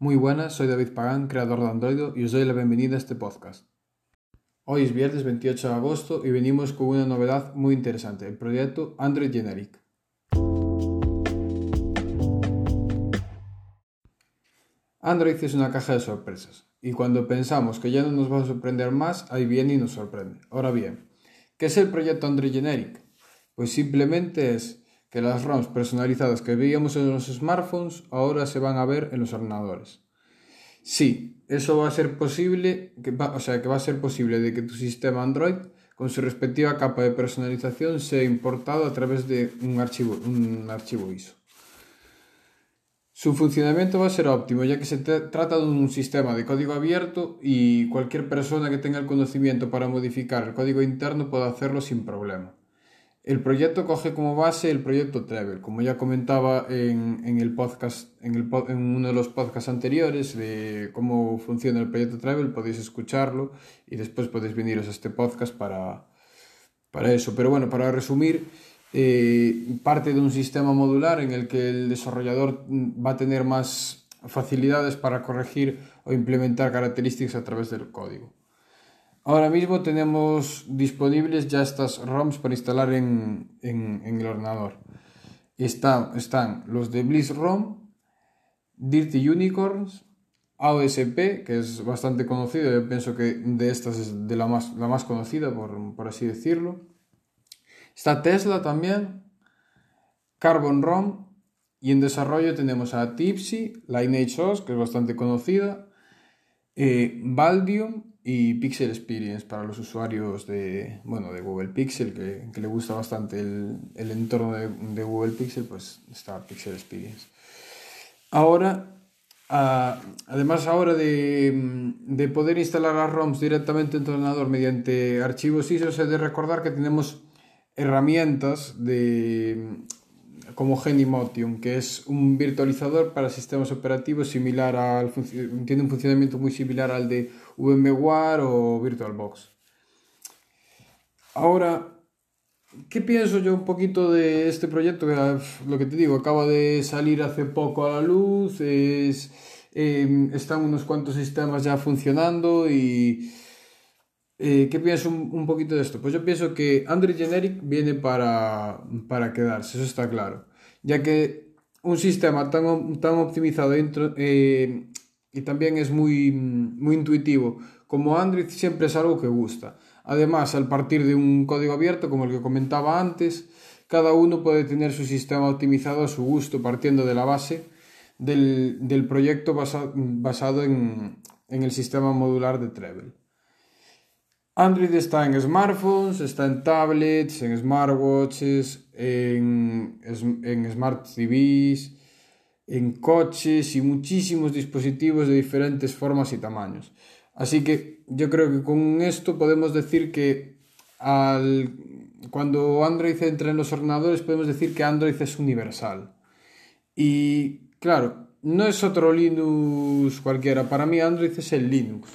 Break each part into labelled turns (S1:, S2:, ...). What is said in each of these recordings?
S1: Muy buenas, soy David Pagán, creador de Android, y os doy la bienvenida a este podcast. Hoy es viernes 28 de agosto y venimos con una novedad muy interesante, el proyecto Android Generic. Android es una caja de sorpresas, y cuando pensamos que ya no nos va a sorprender más, ahí viene y nos sorprende. Ahora bien, ¿qué es el proyecto Android Generic? Pues simplemente es que las ROMs personalizadas que veíamos en los smartphones ahora se van a ver en los ordenadores. Sí, eso va a ser posible, que o sea, que va a ser posible de que tu sistema Android con su respectiva capa de personalización sea importado a través de un archivo, un archivo ISO. Su funcionamiento va a ser óptimo, ya que se trata de un sistema de código abierto y cualquier persona que tenga el conocimiento para modificar el código interno puede hacerlo sin problema. El proyecto coge como base el proyecto Treble, como ya comentaba en, el podcast, en, el, en, uno de los podcasts anteriores de cómo funciona el proyecto Treble, podéis escucharlo y después podéis veniros a este podcast para, para eso. Pero bueno, para resumir, eh, parte de un sistema modular en el que el desarrollador va a tener más facilidades para corregir o implementar características a través del código. Ahora mismo tenemos disponibles ya estas ROMs para instalar en, el ordenador. están los de Bliss ROM, Dirty Unicorns, AOSP, que es bastante conocido, yo pienso que de estas es de la más, la más conocida, por, así decirlo. Está Tesla también, Carbon ROM, y en desarrollo tenemos a Tipsy, Lineage OS, que es bastante conocida, eh, Valdium y Pixel Experience para los usuarios de, bueno, de Google Pixel, que, le gusta bastante el, el entorno de, Google Pixel, pues está Pixel Experience. Ahora, además ahora de, de, poder instalar las ROMs directamente en tu ordenador mediante archivos ISO, se de recordar que tenemos herramientas de, como Genimotion, que es un virtualizador para sistemas operativos similar al tiene un funcionamiento muy similar al de VMware o VirtualBox. Ahora, ¿qué pienso yo un poquito de este proyecto? Lo que te digo, acaba de salir hace poco a la luz, es, em, están unos cuantos sistemas ya funcionando y... Eh, ¿Qué pienso un, poquito de esto? Pues yo pienso que Android Generic viene para, para quedarse, eso está claro. Ya que un sistema tan, tan optimizado eh, y también es muy, muy intuitivo como Android siempre es algo que gusta. Además, al partir de un código abierto, como el que comentaba antes, cada uno puede tener su sistema optimizado a su gusto, partiendo de la base del, del proyecto basado en, en, el sistema modular de Treble. Android está en smartphones, está en tablets, en smartwatches, en, en smart TVs, en coches y muchísimos dispositivos de diferentes formas y tamaños. Así que yo creo que con esto podemos decir que al, cuando Android entra en los ordenadores podemos decir que Android es universal. Y claro, no es otro Linux cualquiera, para mí Android es el Linux,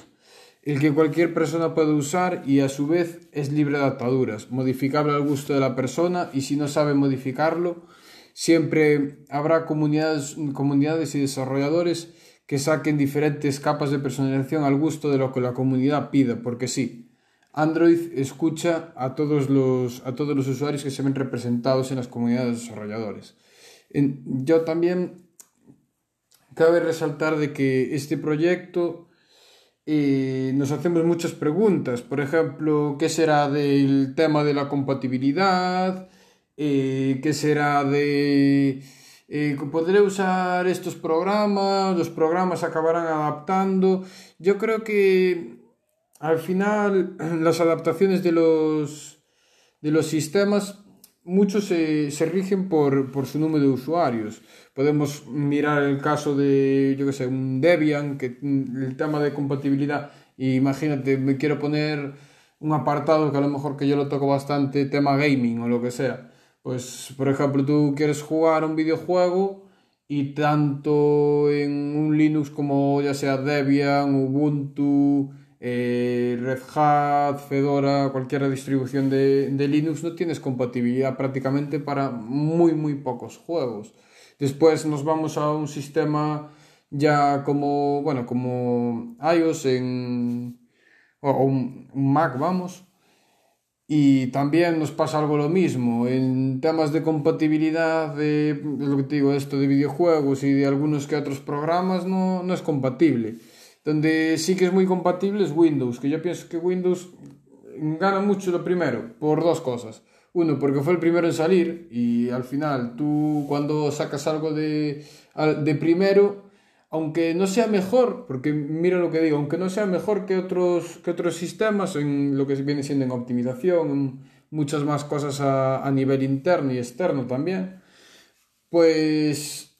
S1: el que cualquier persona puede usar y a su vez es libre de ataduras, modificable al gusto de la persona y si no sabe modificarlo, Siempre habrá comunidades, comunidades y desarrolladores que saquen diferentes capas de personalización al gusto de lo que la comunidad pida, porque sí, Android escucha a todos los, a todos los usuarios que se ven representados en las comunidades de desarrolladores. yo también cabe resaltar de que este proyecto nos hacemos muchas preguntas. Por ejemplo, ¿qué será del tema de la compatibilidad? eh, ¿qué será de... Eh, ¿Podré usar estos programas? ¿Los programas acabarán adaptando? Yo creo que al final las adaptaciones de los, de los sistemas muchos se, se rigen por, por, su número de usuarios. Podemos mirar el caso de, yo que sé, un Debian, que el tema de compatibilidad, imagínate, me quiero poner un apartado que a lo mejor que yo lo toco bastante, tema gaming o lo que sea. Pues, por ejemplo, tú quieres jugar un videojuego y tanto en un Linux como ya sea Debian, Ubuntu, eh, Red Hat, Fedora, cualquier distribución de, Linux, no tienes compatibilidad prácticamente para muy, muy pocos juegos. Después nos vamos a un sistema ya como, bueno, como iOS en, o un, Mac, vamos. Y también nos pasa algo lo mismo en temas de compatibilidad de, lo que digo, esto de videojuegos y de algunos que otros programas no, no es compatible. Donde sí que es muy compatible es Windows, que yo pienso que Windows gana mucho lo primero, por dos cosas. Uno, porque fue el primero en salir y al final tú cuando sacas algo de, de primero, aunque no sea mejor, porque mira lo que digo, aunque no sea mejor que otros, que otros sistemas en lo que viene siendo en optimización, muchas más cosas a, a nivel interno y externo también, pues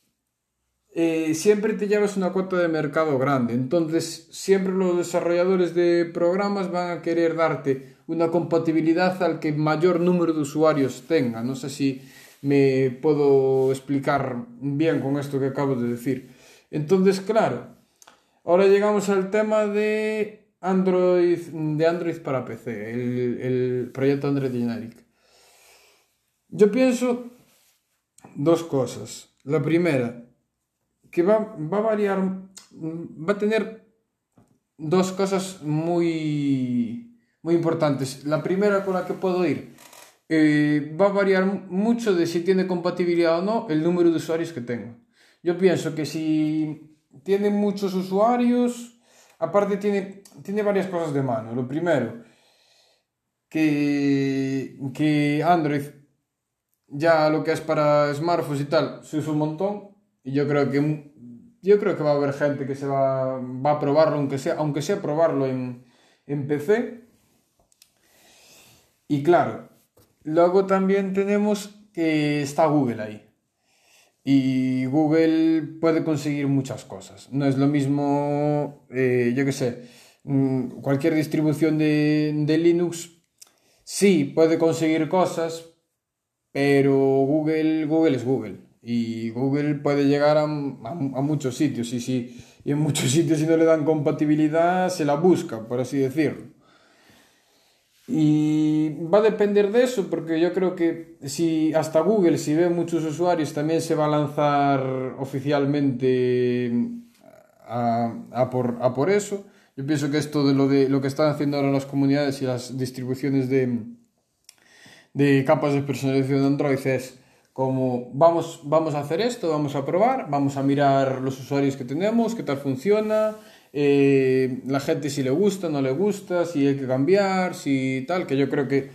S1: eh, siempre te llevas una cuota de mercado grande. Entonces, siempre los desarrolladores de programas van a querer darte una compatibilidad al que mayor número de usuarios tenga. No sé si me puedo explicar bien con esto que acabo de decir. Entonces, claro, ahora llegamos al tema de Android, de Android para PC, el, el proyecto Android Generic. Yo pienso dos cosas. La primera, que va, va a variar, va a tener dos cosas muy, muy importantes. La primera con la que puedo ir eh, va a variar mucho de si tiene compatibilidad o no el número de usuarios que tengo. Yo pienso que si tiene muchos usuarios, aparte tiene, tiene varias cosas de mano. Lo primero, que, que Android ya lo que es para smartphones y tal se usa un montón yo creo que yo creo que va a haber gente que se va, va a probarlo, aunque sea, aunque sea probarlo en, en PC. Y claro, luego también tenemos que está Google ahí. Y Google puede conseguir muchas cosas. No es lo mismo, eh, yo qué sé, mm, cualquier distribución de, de Linux sí puede conseguir cosas, pero Google, Google es Google y Google puede llegar a, a, muchos sitios y, si, y en muchos sitios si no le dan compatibilidad se la busca, por así decirlo. Y va a depender de eso, porque yo creo que si hasta Google, si ve muchos usuarios, también se va a lanzar oficialmente a, a, por, a por eso. Yo pienso que esto de lo, de lo que están haciendo ahora las comunidades y las distribuciones de, de capas de personalización de Android es como vamos, vamos a hacer esto, vamos a probar, vamos a mirar los usuarios que tenemos, qué tal funciona, eh, la gente si le gusta, no le gusta, si hay que cambiar, si tal, que yo creo que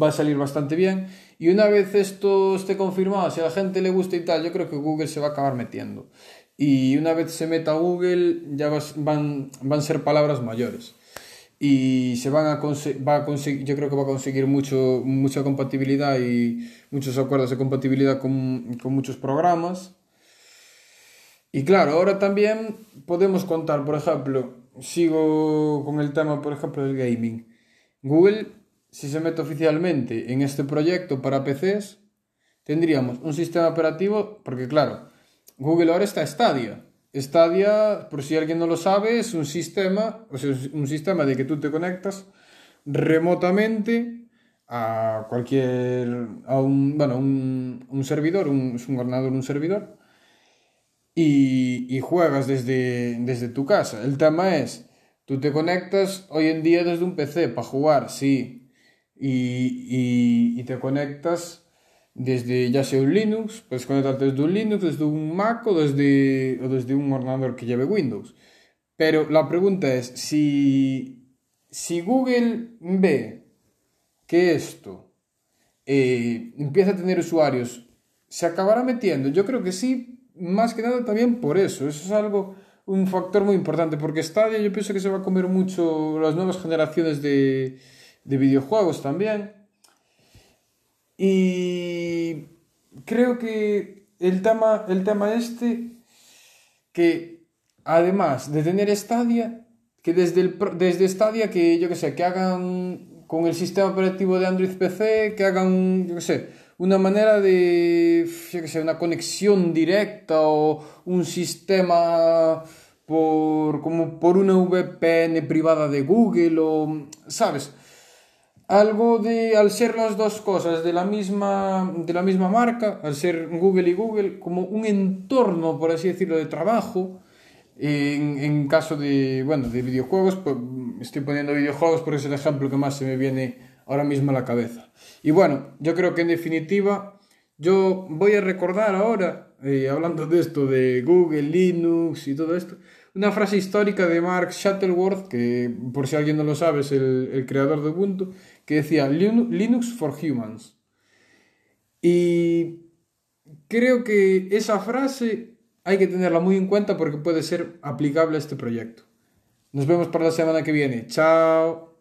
S1: va a salir bastante bien. Y una vez esto esté confirmado, si a la gente le gusta y tal, yo creo que Google se va a acabar metiendo. Y una vez se meta Google, ya van, van a ser palabras mayores y se van a, va a conseguir, yo creo que va a conseguir mucho, mucha compatibilidad y muchos acuerdos de compatibilidad con, con muchos programas. Y claro, ahora también podemos contar, por ejemplo, sigo con el tema, por ejemplo, del gaming. Google, si se mete oficialmente en este proyecto para PCs, tendríamos un sistema operativo, porque claro, Google ahora está Stadia, Stadia, por si alguien no lo sabe, es un sistema, un sistema de que tú te conectas remotamente a cualquier, a un, bueno, un, un servidor, un, es un ordenador, un servidor, y, juegas desde, desde tu casa. El tema es, tú te conectas hoy en día desde un PC para jugar, sí, y te conectas desde ya sea un Linux, puedes conectarte desde un Linux, desde un Mac o desde, desde un ordenador que lleve Windows. Pero la pregunta es, si, si Google ve que esto eh, empieza a tener usuarios, ¿se acabará metiendo? Yo creo que sí, más que nada también por eso. Eso es algo, un factor muy importante, porque Stadia yo pienso que se va a comer mucho las nuevas generaciones de, de videojuegos también. Y creo que el tema, el tema este, que además de tener Stadia, que desde, el, desde Stadia, que yo que sé, que hagan con el sistema operativo de Android PC, que hagan, yo que sé, una manera de, yo que sé, una conexión directa o un sistema por, como por una VPN privada de Google o, ¿sabes? Algo de, al ser las dos cosas de la misma, de la misma marca, al ser Google y Google, como un entorno, por así decirlo, de trabajo, En, en caso de, bueno, de videojuegos, pues, estoy poniendo videojuegos porque es el ejemplo que más se me viene ahora mismo a la cabeza. Y bueno, yo creo que en definitiva, yo voy a recordar ahora, eh, hablando de esto, de Google, Linux y todo esto, una frase histórica de Mark Shuttleworth, que por si alguien no lo sabe es el, el creador de Ubuntu, que decía Linux for Humans. Y creo que esa frase hay que tenerla muy en cuenta porque puede ser aplicable a este proyecto. Nos vemos para la semana que viene. Chao.